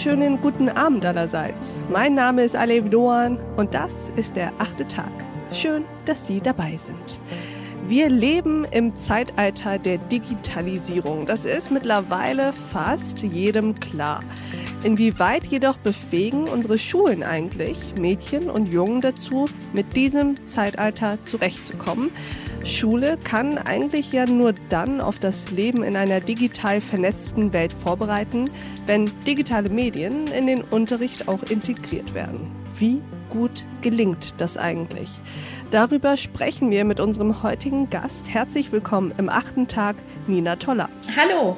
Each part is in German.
wunderschönen guten Abend allerseits. Mein Name ist Alev Doan und das ist der achte Tag. Schön, dass Sie dabei sind. Wir leben im Zeitalter der Digitalisierung. Das ist mittlerweile fast jedem klar. Inwieweit jedoch befähigen unsere Schulen eigentlich Mädchen und Jungen dazu, mit diesem Zeitalter zurechtzukommen? Schule kann eigentlich ja nur dann auf das Leben in einer digital vernetzten Welt vorbereiten, wenn digitale Medien in den Unterricht auch integriert werden. Wie gut gelingt das eigentlich? Darüber sprechen wir mit unserem heutigen Gast. Herzlich willkommen im achten Tag, Nina Toller. Hallo.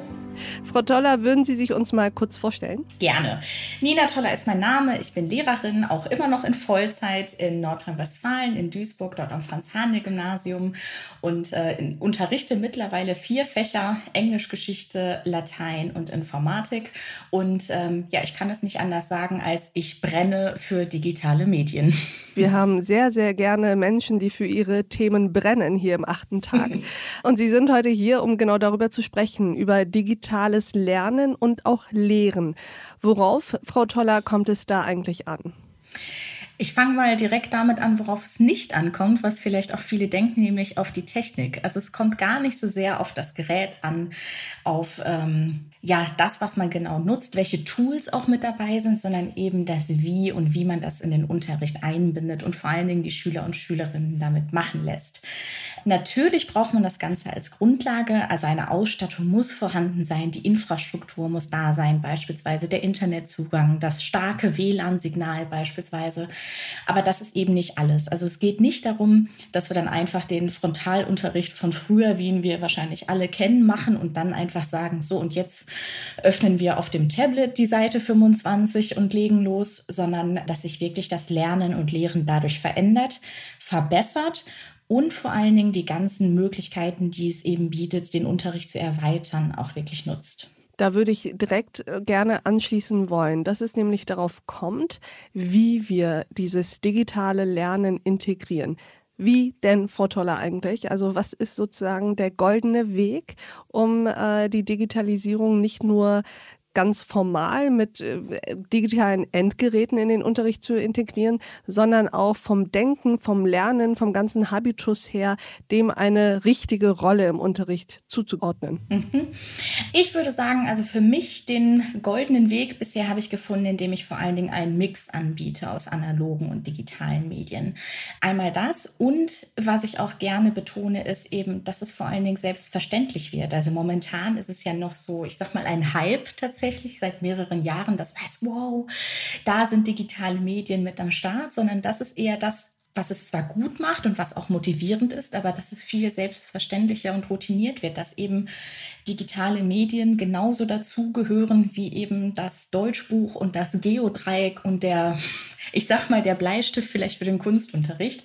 Frau Toller, würden Sie sich uns mal kurz vorstellen? Gerne. Nina Toller ist mein Name. Ich bin Lehrerin, auch immer noch in Vollzeit in Nordrhein-Westfalen, in Duisburg, dort am Franz-Hahne-Gymnasium und äh, in, unterrichte mittlerweile vier Fächer: Englisch, Geschichte, Latein und Informatik. Und ähm, ja, ich kann es nicht anders sagen, als ich brenne für digitale Medien. Wir haben sehr, sehr gerne Menschen, die für ihre Themen brennen hier im achten Tag. Und Sie sind heute hier, um genau darüber zu sprechen, über digitales Lernen und auch Lehren. Worauf, Frau Toller, kommt es da eigentlich an? Ich fange mal direkt damit an, worauf es nicht ankommt, was vielleicht auch viele denken, nämlich auf die Technik. Also es kommt gar nicht so sehr auf das Gerät an, auf ähm, ja, das, was man genau nutzt, welche Tools auch mit dabei sind, sondern eben das Wie und wie man das in den Unterricht einbindet und vor allen Dingen die Schüler und Schülerinnen damit machen lässt. Natürlich braucht man das Ganze als Grundlage, also eine Ausstattung muss vorhanden sein, die Infrastruktur muss da sein, beispielsweise der Internetzugang, das starke WLAN-Signal beispielsweise. Aber das ist eben nicht alles. Also es geht nicht darum, dass wir dann einfach den Frontalunterricht von früher, wie ihn wir wahrscheinlich alle kennen, machen und dann einfach sagen, so und jetzt öffnen wir auf dem Tablet die Seite 25 und legen los, sondern dass sich wirklich das Lernen und Lehren dadurch verändert, verbessert und vor allen Dingen die ganzen Möglichkeiten, die es eben bietet, den Unterricht zu erweitern, auch wirklich nutzt. Da würde ich direkt äh, gerne anschließen wollen, dass es nämlich darauf kommt, wie wir dieses digitale Lernen integrieren. Wie denn, Frau Toller, eigentlich? Also was ist sozusagen der goldene Weg, um äh, die Digitalisierung nicht nur ganz formal mit äh, digitalen Endgeräten in den Unterricht zu integrieren, sondern auch vom Denken, vom Lernen, vom ganzen Habitus her, dem eine richtige Rolle im Unterricht zuzuordnen. Mhm. Ich würde sagen, also für mich den goldenen Weg bisher habe ich gefunden, indem ich vor allen Dingen einen Mix anbiete aus analogen und digitalen Medien. Einmal das und was ich auch gerne betone, ist eben, dass es vor allen Dingen selbstverständlich wird. Also momentan ist es ja noch so, ich sag mal, ein Hype tatsächlich tatsächlich seit mehreren Jahren, das heißt, wow, da sind digitale Medien mit am Start, sondern das ist eher das, was es zwar gut macht und was auch motivierend ist, aber dass es viel selbstverständlicher und routiniert wird, dass eben digitale Medien genauso dazugehören wie eben das Deutschbuch und das Geodreieck und der ich sag mal, der Bleistift vielleicht für den Kunstunterricht,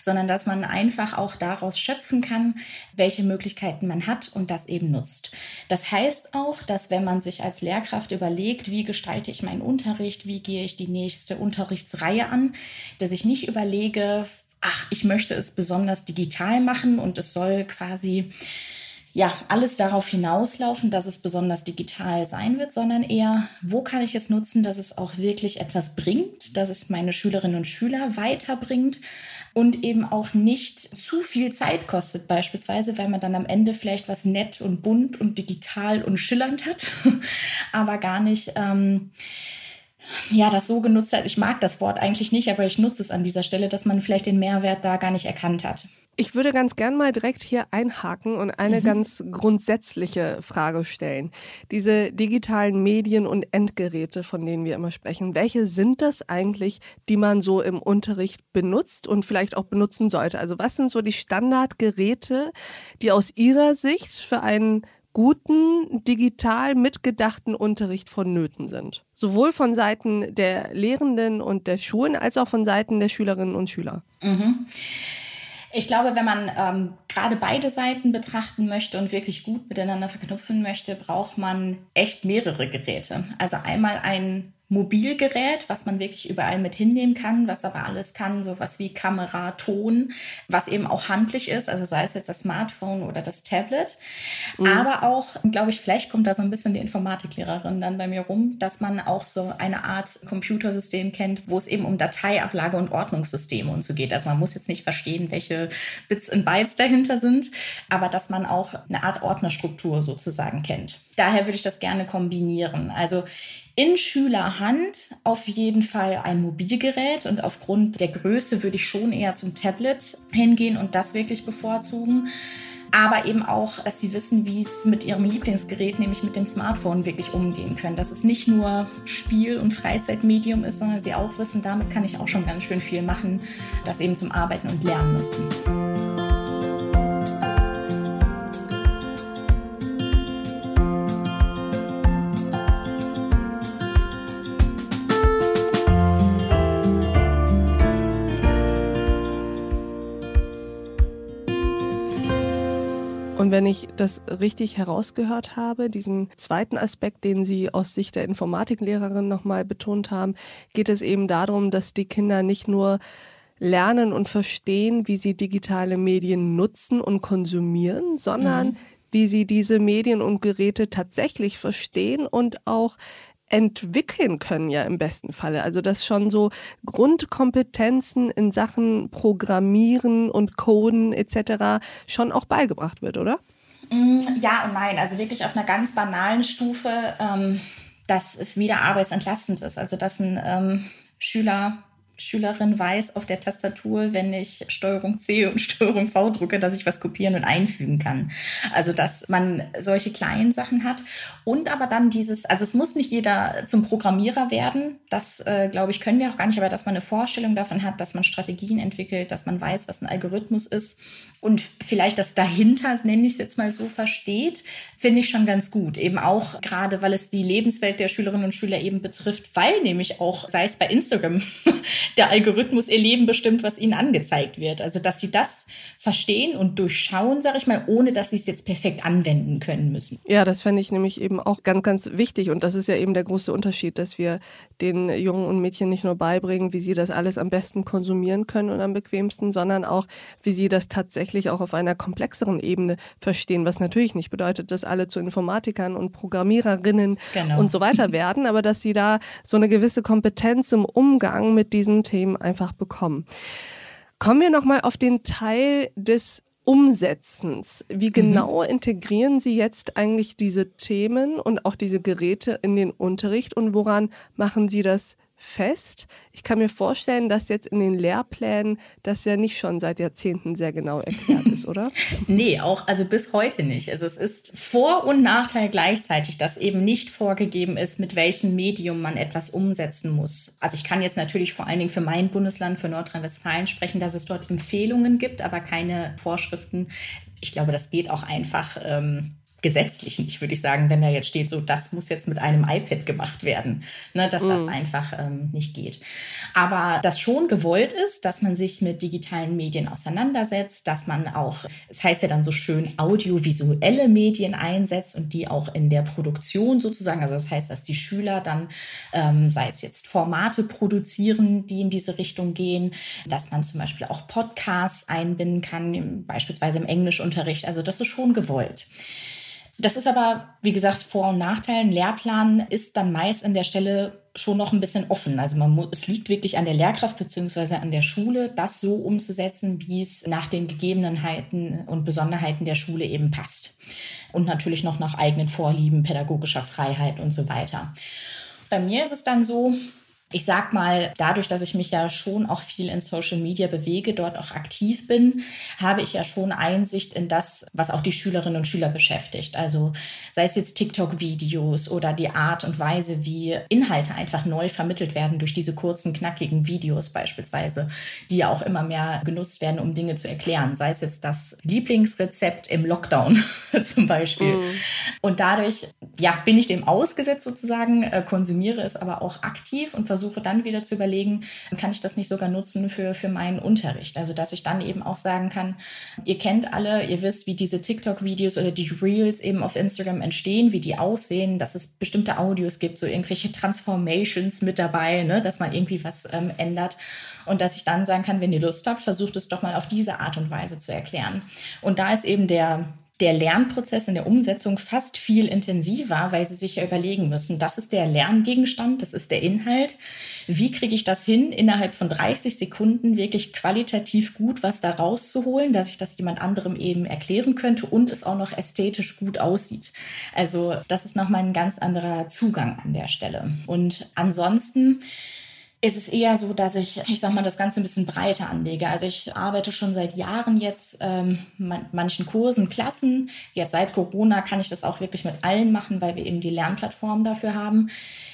sondern dass man einfach auch daraus schöpfen kann, welche Möglichkeiten man hat und das eben nutzt. Das heißt auch, dass wenn man sich als Lehrkraft überlegt, wie gestalte ich meinen Unterricht, wie gehe ich die nächste Unterrichtsreihe an, dass ich nicht überlege, ach, ich möchte es besonders digital machen und es soll quasi ja, alles darauf hinauslaufen, dass es besonders digital sein wird, sondern eher, wo kann ich es nutzen, dass es auch wirklich etwas bringt, dass es meine Schülerinnen und Schüler weiterbringt und eben auch nicht zu viel Zeit kostet, beispielsweise, weil man dann am Ende vielleicht was nett und bunt und digital und schillernd hat, aber gar nicht. Ähm, ja, das so genutzt hat. Ich mag das Wort eigentlich nicht, aber ich nutze es an dieser Stelle, dass man vielleicht den Mehrwert da gar nicht erkannt hat. Ich würde ganz gern mal direkt hier einhaken und eine mhm. ganz grundsätzliche Frage stellen. Diese digitalen Medien und Endgeräte, von denen wir immer sprechen, welche sind das eigentlich, die man so im Unterricht benutzt und vielleicht auch benutzen sollte? Also was sind so die Standardgeräte, die aus Ihrer Sicht für einen guten, digital mitgedachten Unterricht vonnöten sind? Sowohl von Seiten der Lehrenden und der Schulen als auch von Seiten der Schülerinnen und Schüler. Mhm. Ich glaube, wenn man ähm, gerade beide Seiten betrachten möchte und wirklich gut miteinander verknüpfen möchte, braucht man echt mehrere Geräte. Also einmal ein Mobilgerät, was man wirklich überall mit hinnehmen kann, was aber alles kann, sowas wie Kamera, Ton, was eben auch handlich ist, also sei es jetzt das Smartphone oder das Tablet. Mhm. Aber auch, glaube ich, vielleicht kommt da so ein bisschen die Informatiklehrerin dann bei mir rum, dass man auch so eine Art Computersystem kennt, wo es eben um Dateiablage und Ordnungssysteme und so geht. Also man muss jetzt nicht verstehen, welche Bits und Bytes dahinter sind, aber dass man auch eine Art Ordnerstruktur sozusagen kennt. Daher würde ich das gerne kombinieren. Also in Schülerhand auf jeden Fall ein Mobilgerät und aufgrund der Größe würde ich schon eher zum Tablet hingehen und das wirklich bevorzugen. Aber eben auch, dass sie wissen, wie es mit ihrem Lieblingsgerät, nämlich mit dem Smartphone, wirklich umgehen können. Dass es nicht nur Spiel- und Freizeitmedium ist, sondern sie auch wissen, damit kann ich auch schon ganz schön viel machen, das eben zum Arbeiten und Lernen nutzen. Und wenn ich das richtig herausgehört habe, diesen zweiten Aspekt, den Sie aus Sicht der Informatiklehrerin nochmal betont haben, geht es eben darum, dass die Kinder nicht nur lernen und verstehen, wie sie digitale Medien nutzen und konsumieren, sondern mhm. wie sie diese Medien und Geräte tatsächlich verstehen und auch entwickeln können ja im besten Falle. Also dass schon so Grundkompetenzen in Sachen Programmieren und Coden etc. schon auch beigebracht wird, oder? Mm, ja und nein. Also wirklich auf einer ganz banalen Stufe, ähm, dass es wieder arbeitsentlastend ist. Also dass ein ähm, Schüler Schülerin weiß auf der Tastatur, wenn ich Steuerung C und Steuerung V drücke, dass ich was kopieren und einfügen kann. Also, dass man solche kleinen Sachen hat. Und aber dann dieses, also es muss nicht jeder zum Programmierer werden. Das, äh, glaube ich, können wir auch gar nicht, aber dass man eine Vorstellung davon hat, dass man Strategien entwickelt, dass man weiß, was ein Algorithmus ist und vielleicht das dahinter, nenne ich es jetzt mal so, versteht, finde ich schon ganz gut. Eben auch gerade, weil es die Lebenswelt der Schülerinnen und Schüler eben betrifft, weil nämlich auch, sei es bei Instagram, der Algorithmus ihr Leben bestimmt, was ihnen angezeigt wird. Also, dass sie das verstehen und durchschauen, sage ich mal, ohne dass sie es jetzt perfekt anwenden können müssen. Ja, das fände ich nämlich eben auch ganz, ganz wichtig. Und das ist ja eben der große Unterschied, dass wir den Jungen und Mädchen nicht nur beibringen, wie sie das alles am besten konsumieren können und am bequemsten, sondern auch, wie sie das tatsächlich auch auf einer komplexeren Ebene verstehen, was natürlich nicht bedeutet, dass alle zu Informatikern und Programmiererinnen genau. und so weiter werden, aber dass sie da so eine gewisse Kompetenz im Umgang mit diesen Themen einfach bekommen. Kommen wir nochmal auf den Teil des Umsetzens. Wie mhm. genau mhm. integrieren Sie jetzt eigentlich diese Themen und auch diese Geräte in den Unterricht und woran machen Sie das fest. Ich kann mir vorstellen, dass jetzt in den Lehrplänen das ja nicht schon seit Jahrzehnten sehr genau erklärt ist, oder? nee, auch also bis heute nicht. Also es ist Vor- und Nachteil gleichzeitig, dass eben nicht vorgegeben ist, mit welchem Medium man etwas umsetzen muss. Also ich kann jetzt natürlich vor allen Dingen für mein Bundesland, für Nordrhein-Westfalen sprechen, dass es dort Empfehlungen gibt, aber keine Vorschriften. Ich glaube, das geht auch einfach. Ähm, gesetzlich nicht, würde ich sagen, wenn da jetzt steht, so das muss jetzt mit einem iPad gemacht werden, ne, dass mhm. das einfach ähm, nicht geht. Aber das schon gewollt ist, dass man sich mit digitalen Medien auseinandersetzt, dass man auch, es das heißt ja dann so schön, audiovisuelle Medien einsetzt und die auch in der Produktion sozusagen, also das heißt, dass die Schüler dann, ähm, sei es jetzt Formate produzieren, die in diese Richtung gehen, dass man zum Beispiel auch Podcasts einbinden kann, beispielsweise im Englischunterricht, also das ist schon gewollt. Das ist aber, wie gesagt, Vor- und Nachteil. Ein Lehrplan ist dann meist an der Stelle schon noch ein bisschen offen. Also man muss, es liegt wirklich an der Lehrkraft bzw. an der Schule, das so umzusetzen, wie es nach den Gegebenheiten und Besonderheiten der Schule eben passt. Und natürlich noch nach eigenen Vorlieben, pädagogischer Freiheit und so weiter. Bei mir ist es dann so, ich sag mal, dadurch, dass ich mich ja schon auch viel in Social Media bewege, dort auch aktiv bin, habe ich ja schon Einsicht in das, was auch die Schülerinnen und Schüler beschäftigt. Also sei es jetzt TikTok-Videos oder die Art und Weise, wie Inhalte einfach neu vermittelt werden durch diese kurzen, knackigen Videos beispielsweise, die ja auch immer mehr genutzt werden, um Dinge zu erklären. Sei es jetzt das Lieblingsrezept im Lockdown zum Beispiel. Mhm. Und dadurch, ja, bin ich dem ausgesetzt sozusagen, äh, konsumiere es aber auch aktiv und versuche versuche dann wieder zu überlegen, kann ich das nicht sogar nutzen für, für meinen Unterricht? Also, dass ich dann eben auch sagen kann, ihr kennt alle, ihr wisst, wie diese TikTok-Videos oder die Reels eben auf Instagram entstehen, wie die aussehen, dass es bestimmte Audios gibt, so irgendwelche Transformations mit dabei, ne, dass man irgendwie was ähm, ändert. Und dass ich dann sagen kann, wenn ihr Lust habt, versucht es doch mal auf diese Art und Weise zu erklären. Und da ist eben der der Lernprozess in der Umsetzung fast viel intensiver, weil sie sich ja überlegen müssen, das ist der Lerngegenstand, das ist der Inhalt. Wie kriege ich das hin, innerhalb von 30 Sekunden wirklich qualitativ gut was da rauszuholen, dass ich das jemand anderem eben erklären könnte und es auch noch ästhetisch gut aussieht. Also das ist nochmal ein ganz anderer Zugang an der Stelle. Und ansonsten ist es eher so, dass ich, ich sag mal, das Ganze ein bisschen breiter anlege. Also ich arbeite schon seit Jahren jetzt ähm, manchen Kursen, Klassen. Jetzt seit Corona kann ich das auch wirklich mit allen machen, weil wir eben die Lernplattform dafür haben,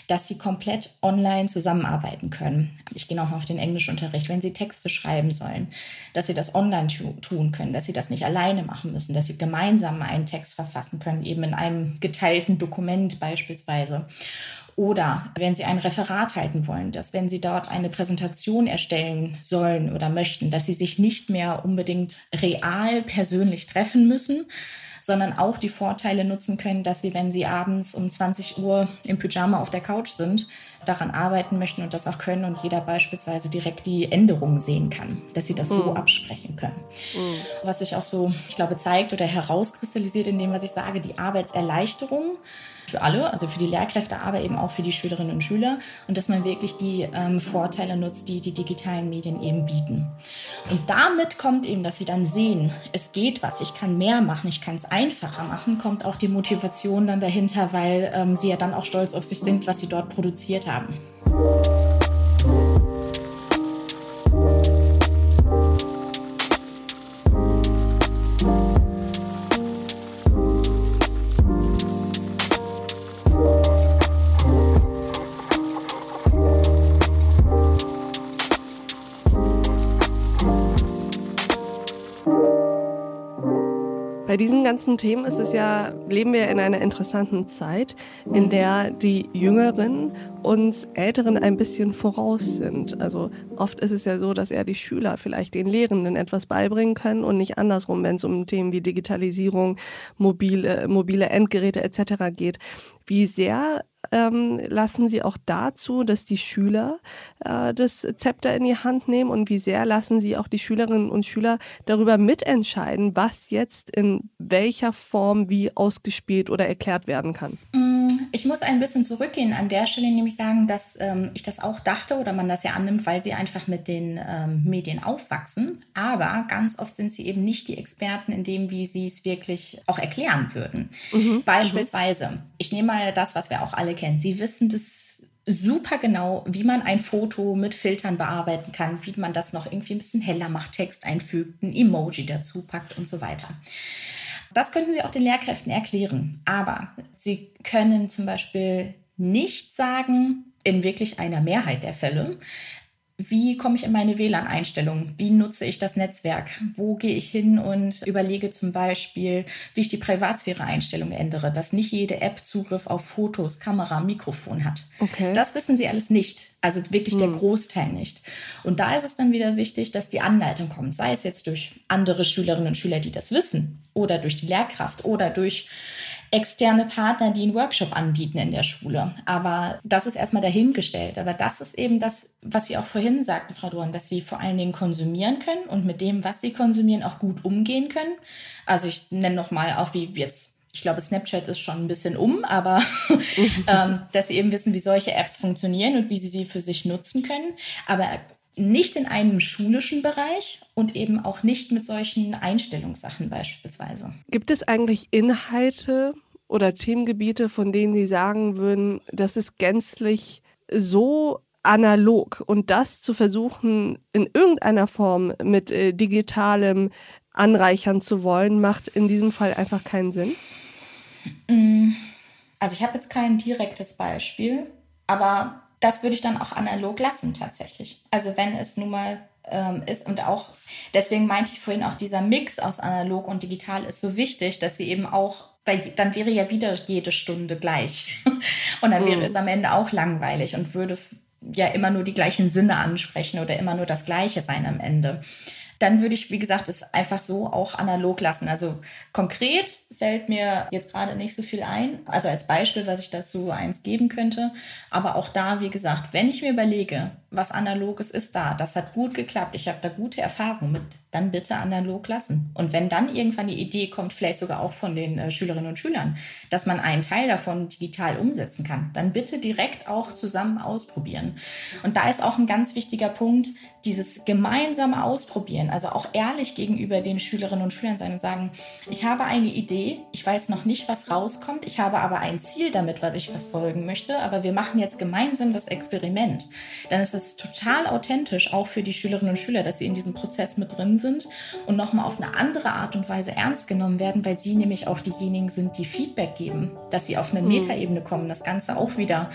dass sie komplett online zusammenarbeiten können. Ich gehe nochmal auf den Englischunterricht. Wenn sie Texte schreiben sollen, dass sie das online tun können, dass sie das nicht alleine machen müssen, dass sie gemeinsam einen Text verfassen können, eben in einem geteilten Dokument beispielsweise. Oder wenn Sie ein Referat halten wollen, dass wenn Sie dort eine Präsentation erstellen sollen oder möchten, dass Sie sich nicht mehr unbedingt real persönlich treffen müssen, sondern auch die Vorteile nutzen können, dass Sie, wenn Sie abends um 20 Uhr im Pyjama auf der Couch sind, daran arbeiten möchten und das auch können und jeder beispielsweise direkt die Änderungen sehen kann, dass Sie das mhm. so absprechen können. Mhm. Was sich auch so, ich glaube, zeigt oder herauskristallisiert in dem, was ich sage, die Arbeitserleichterung für alle, also für die Lehrkräfte, aber eben auch für die Schülerinnen und Schüler und dass man wirklich die ähm, Vorteile nutzt, die die digitalen Medien eben bieten. Und damit kommt eben, dass sie dann sehen, es geht was, ich kann mehr machen, ich kann es einfacher machen, kommt auch die Motivation dann dahinter, weil ähm, sie ja dann auch stolz auf sich sind, was sie dort produziert haben. up. Bei diesen ganzen Themen ist es ja, leben wir in einer interessanten Zeit, in der die Jüngeren uns Älteren ein bisschen voraus sind. Also oft ist es ja so, dass eher die Schüler vielleicht den Lehrenden etwas beibringen können und nicht andersrum, wenn es um Themen wie Digitalisierung, mobile, mobile Endgeräte etc. geht. Wie sehr ähm, lassen Sie auch dazu, dass die Schüler äh, das Zepter in die Hand nehmen und wie sehr lassen Sie auch die Schülerinnen und Schüler darüber mitentscheiden, was jetzt in welcher Form wie ausgespielt oder erklärt werden kann? Mm, ich muss ein bisschen zurückgehen an der Stelle, nämlich sagen, dass ähm, ich das auch dachte oder man das ja annimmt, weil sie einfach mit den ähm, Medien aufwachsen. Aber ganz oft sind sie eben nicht die Experten in dem, wie sie es wirklich auch erklären würden. Mhm. Beispielsweise, ich nehme mal das, was wir auch alle kennen. Sie wissen das super genau, wie man ein Foto mit Filtern bearbeiten kann, wie man das noch irgendwie ein bisschen heller macht, Text einfügt, ein Emoji dazu packt und so weiter. Das könnten Sie auch den Lehrkräften erklären. Aber Sie können zum Beispiel nicht sagen, in wirklich einer Mehrheit der Fälle, wie komme ich in meine WLAN-Einstellungen? Wie nutze ich das Netzwerk? Wo gehe ich hin und überlege zum Beispiel, wie ich die Privatsphäre-Einstellung ändere, dass nicht jede App Zugriff auf Fotos, Kamera, Mikrofon hat. Okay. Das wissen sie alles nicht. Also wirklich hm. der Großteil nicht. Und da ist es dann wieder wichtig, dass die Anleitung kommt, sei es jetzt durch andere Schülerinnen und Schüler, die das wissen, oder durch die Lehrkraft oder durch externe Partner, die einen Workshop anbieten in der Schule. Aber das ist erstmal dahingestellt. Aber das ist eben das, was Sie auch vorhin sagten, Frau Dorn, dass Sie vor allen Dingen konsumieren können und mit dem, was Sie konsumieren, auch gut umgehen können. Also ich nenne nochmal auch, wie jetzt ich glaube, Snapchat ist schon ein bisschen um, aber ähm, dass sie eben wissen, wie solche Apps funktionieren und wie sie sie für sich nutzen können. Aber nicht in einem schulischen Bereich und eben auch nicht mit solchen Einstellungssachen beispielsweise. Gibt es eigentlich Inhalte oder Themengebiete, von denen Sie sagen würden, das ist gänzlich so analog und das zu versuchen, in irgendeiner Form mit äh, digitalem anreichern zu wollen, macht in diesem Fall einfach keinen Sinn? Mm, also ich habe jetzt kein direktes Beispiel, aber das würde ich dann auch analog lassen tatsächlich. Also wenn es nun mal ähm, ist und auch, deswegen meinte ich vorhin auch, dieser Mix aus analog und digital ist so wichtig, dass sie eben auch, weil dann wäre ja wieder jede Stunde gleich. und dann wäre mhm. es am Ende auch langweilig und würde ja immer nur die gleichen Sinne ansprechen oder immer nur das Gleiche sein am Ende dann würde ich, wie gesagt, es einfach so auch analog lassen. Also konkret fällt mir jetzt gerade nicht so viel ein. Also als Beispiel, was ich dazu eins geben könnte. Aber auch da, wie gesagt, wenn ich mir überlege, was analoges ist da, das hat gut geklappt, ich habe da gute Erfahrungen mit, dann bitte analog lassen. Und wenn dann irgendwann die Idee kommt, vielleicht sogar auch von den äh, Schülerinnen und Schülern, dass man einen Teil davon digital umsetzen kann, dann bitte direkt auch zusammen ausprobieren. Und da ist auch ein ganz wichtiger Punkt, dieses gemeinsame Ausprobieren, also auch ehrlich gegenüber den Schülerinnen und Schülern sein und sagen, ich habe eine Idee, ich weiß noch nicht, was rauskommt, ich habe aber ein Ziel damit, was ich verfolgen möchte, aber wir machen jetzt gemeinsam das Experiment. Dann ist es total authentisch, auch für die Schülerinnen und Schüler, dass sie in diesem Prozess mit drin sind und nochmal auf eine andere Art und Weise ernst genommen werden, weil sie nämlich auch diejenigen sind, die Feedback geben, dass sie auf eine hm. Metaebene kommen, das Ganze auch wieder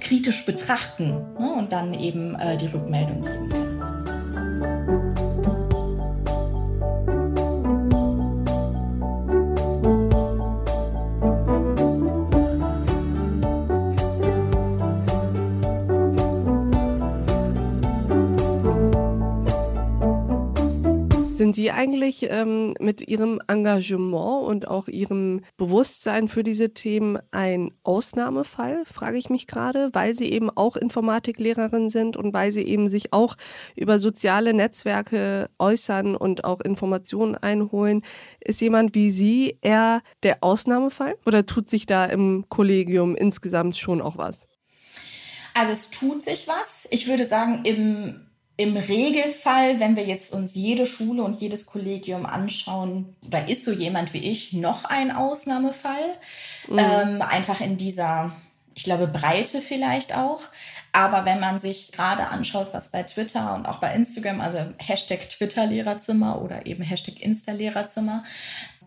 kritisch betrachten ne, und dann eben äh, die Rückmeldung geben können. Sind Sie eigentlich ähm, mit Ihrem Engagement und auch Ihrem Bewusstsein für diese Themen ein Ausnahmefall, frage ich mich gerade, weil Sie eben auch Informatiklehrerin sind und weil Sie eben sich auch über soziale Netzwerke äußern und auch Informationen einholen. Ist jemand wie Sie eher der Ausnahmefall oder tut sich da im Kollegium insgesamt schon auch was? Also es tut sich was. Ich würde sagen, im im Regelfall, wenn wir jetzt uns jede Schule und jedes Kollegium anschauen, da ist so jemand wie ich noch ein Ausnahmefall. Mhm. Ähm, einfach in dieser, ich glaube, Breite vielleicht auch. Aber wenn man sich gerade anschaut, was bei Twitter und auch bei Instagram, also Hashtag Twitter-Lehrerzimmer oder eben Hashtag Insta-Lehrerzimmer,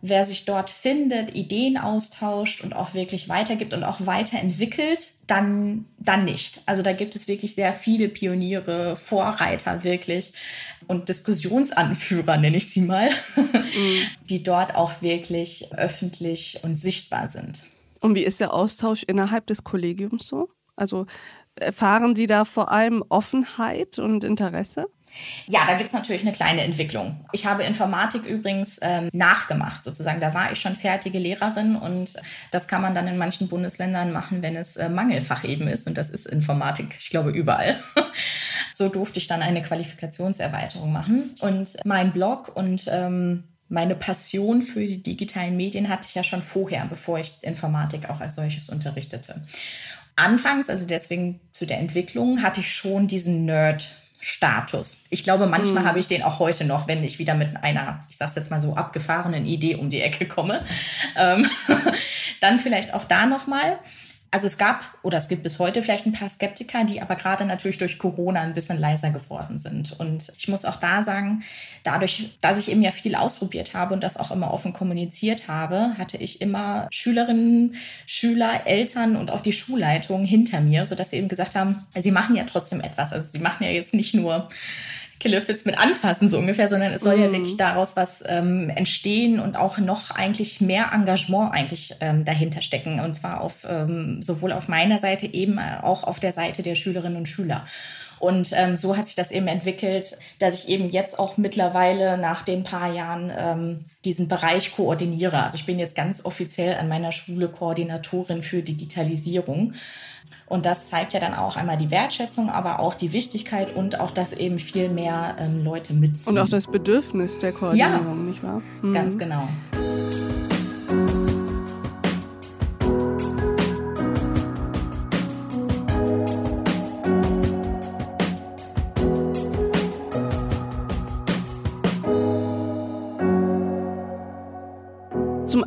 wer sich dort findet, Ideen austauscht und auch wirklich weitergibt und auch weiterentwickelt, dann, dann nicht. Also da gibt es wirklich sehr viele Pioniere, Vorreiter wirklich und Diskussionsanführer, nenne ich sie mal, mhm. die dort auch wirklich öffentlich und sichtbar sind. Und wie ist der Austausch innerhalb des Kollegiums so? Also erfahren Sie da vor allem Offenheit und Interesse? Ja, da gibt es natürlich eine kleine Entwicklung. Ich habe Informatik übrigens ähm, nachgemacht, sozusagen. Da war ich schon fertige Lehrerin und das kann man dann in manchen Bundesländern machen, wenn es äh, Mangelfach eben ist. Und das ist Informatik, ich glaube, überall. so durfte ich dann eine Qualifikationserweiterung machen. Und mein Blog und ähm, meine Passion für die digitalen Medien hatte ich ja schon vorher, bevor ich Informatik auch als solches unterrichtete anfangs, also deswegen zu der Entwicklung, hatte ich schon diesen Nerd. Status. Ich glaube, manchmal mhm. habe ich den auch heute noch, wenn ich wieder mit einer, ich sage es jetzt mal so, abgefahrenen Idee um die Ecke komme. Ähm, dann vielleicht auch da nochmal. Also es gab oder es gibt bis heute vielleicht ein paar Skeptiker, die aber gerade natürlich durch Corona ein bisschen leiser geworden sind. Und ich muss auch da sagen, dadurch, dass ich eben ja viel ausprobiert habe und das auch immer offen kommuniziert habe, hatte ich immer Schülerinnen, Schüler, Eltern und auch die Schulleitung hinter mir, sodass sie eben gesagt haben, sie machen ja trotzdem etwas. Also sie machen ja jetzt nicht nur Killefits mit anfassen, so ungefähr, sondern es soll mm. ja mhm. wirklich daraus was ähm, entstehen und auch noch eigentlich mehr Engagement eigentlich ähm, dahinter stecken. Und zwar auf ähm, sowohl auf meiner Seite eben äh, auch auf der Seite der Schülerinnen und Schüler. Und ähm, so hat sich das eben entwickelt, dass ich eben jetzt auch mittlerweile nach den paar Jahren ähm, diesen Bereich koordiniere. Also ich bin jetzt ganz offiziell an meiner Schule Koordinatorin für Digitalisierung. Und das zeigt ja dann auch einmal die Wertschätzung, aber auch die Wichtigkeit und auch, dass eben viel mehr ähm, Leute mitziehen. Und auch das Bedürfnis der Koordinierung, ja, nicht wahr? Mhm. Ganz genau.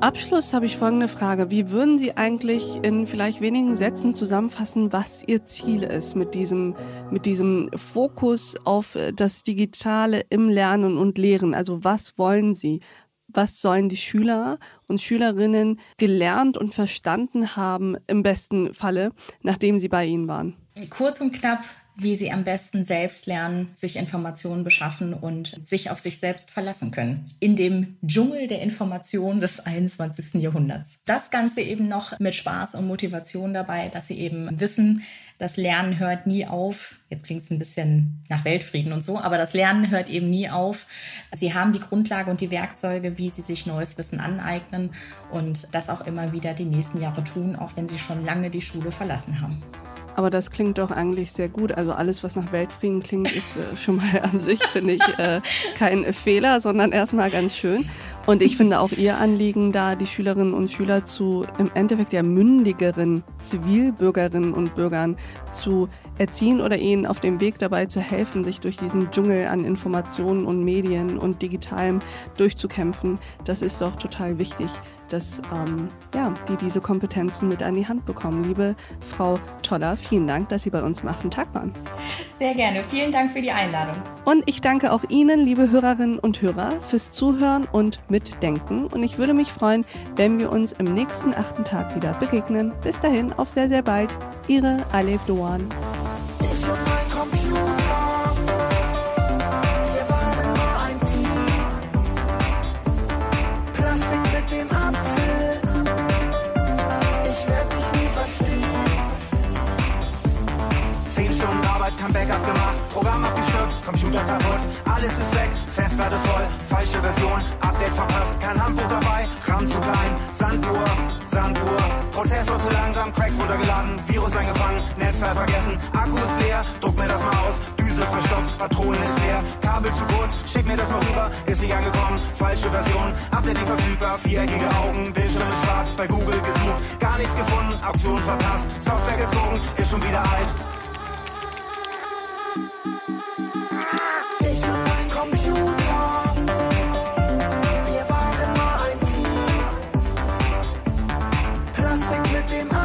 Abschluss habe ich folgende Frage. Wie würden Sie eigentlich in vielleicht wenigen Sätzen zusammenfassen, was Ihr Ziel ist mit diesem, mit diesem Fokus auf das Digitale im Lernen und Lehren? Also was wollen Sie? Was sollen die Schüler und Schülerinnen gelernt und verstanden haben, im besten Falle, nachdem sie bei Ihnen waren? Kurz und knapp wie sie am besten selbst lernen, sich Informationen beschaffen und sich auf sich selbst verlassen können. In dem Dschungel der Information des 21. Jahrhunderts. Das Ganze eben noch mit Spaß und Motivation dabei, dass sie eben wissen, das Lernen hört nie auf. Jetzt klingt es ein bisschen nach Weltfrieden und so, aber das Lernen hört eben nie auf. Sie haben die Grundlage und die Werkzeuge, wie sie sich neues Wissen aneignen und das auch immer wieder die nächsten Jahre tun, auch wenn sie schon lange die Schule verlassen haben. Aber das klingt doch eigentlich sehr gut. Also alles, was nach Weltfrieden klingt, ist äh, schon mal an sich, finde ich, äh, kein Fehler, sondern erstmal ganz schön. Und ich finde auch Ihr Anliegen da, die Schülerinnen und Schüler zu im Endeffekt ja mündigeren Zivilbürgerinnen und Bürgern zu erziehen oder ihnen auf dem Weg dabei zu helfen, sich durch diesen Dschungel an Informationen und Medien und Digitalem durchzukämpfen. Das ist doch total wichtig, dass ähm, ja, die diese Kompetenzen mit an die Hand bekommen. Liebe Frau Toller, vielen Dank, dass Sie bei uns Machten Tag waren. Sehr gerne. Vielen Dank für die Einladung. Und ich danke auch Ihnen, liebe Hörerinnen und Hörer, fürs Zuhören und Mitdenken. Und ich würde mich freuen, wenn wir uns im nächsten achten Tag wieder begegnen. Bis dahin, auf sehr, sehr bald. Ihre Alef Doan. Computer kaputt, alles ist weg, Festplatte voll, falsche Version, Update verpasst, kein Handbuch dabei, RAM zu klein, Sanduhr, Sanduhr, Prozessor zu langsam, Cracks runtergeladen, Virus eingefangen, Netzteil vergessen, Akku ist leer, druck mir das mal aus, Düse verstopft, Patronen ist leer, Kabel zu kurz, schick mir das mal rüber, ist nicht angekommen, falsche Version, Update nicht verfügbar, viereckige Augen, Bildschirm schwarz, bei Google gesucht, gar nichts gefunden, Auktion verpasst, Software gezogen, ist schon wieder alt, Plastik with dem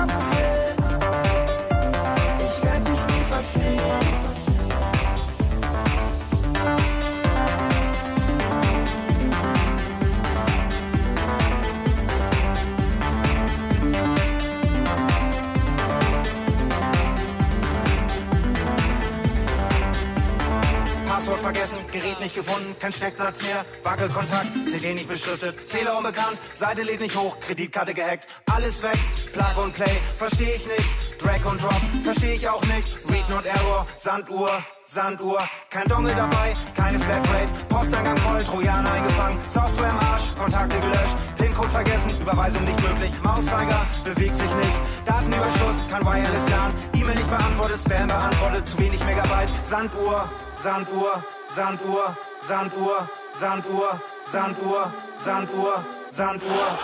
vergessen, Gerät nicht gefunden, kein Steckplatz mehr, Wackelkontakt, CD nicht beschriftet, Fehler unbekannt, Seite lädt nicht hoch, Kreditkarte gehackt, alles weg, Plug und Play, versteh ich nicht, Drag und Drop, versteh ich auch nicht, Read Not Error, Sanduhr, Sanduhr, kein Dongle dabei, keine Flatrate, Posteingang voll, Trojaner eingefangen, Software im Arsch, Kontakte gelöscht, PIN-Code vergessen, Überweisung nicht möglich, Mauszeiger bewegt sich nicht, Datenüberschuss, kann Wireless lernen, E-Mail nicht beantwortet, Spam beantwortet, zu wenig Megabyte, Sanduhr, Sanduhr, Sanduhr, Sanduhr, Sanduhr, Sanduhr, Sanduhr, Sanduhr.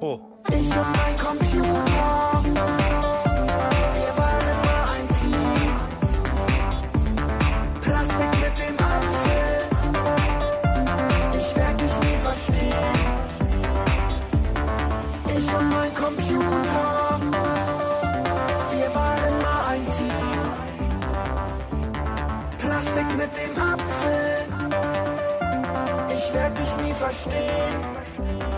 Oh. Ich und mein Computer. Verstehen.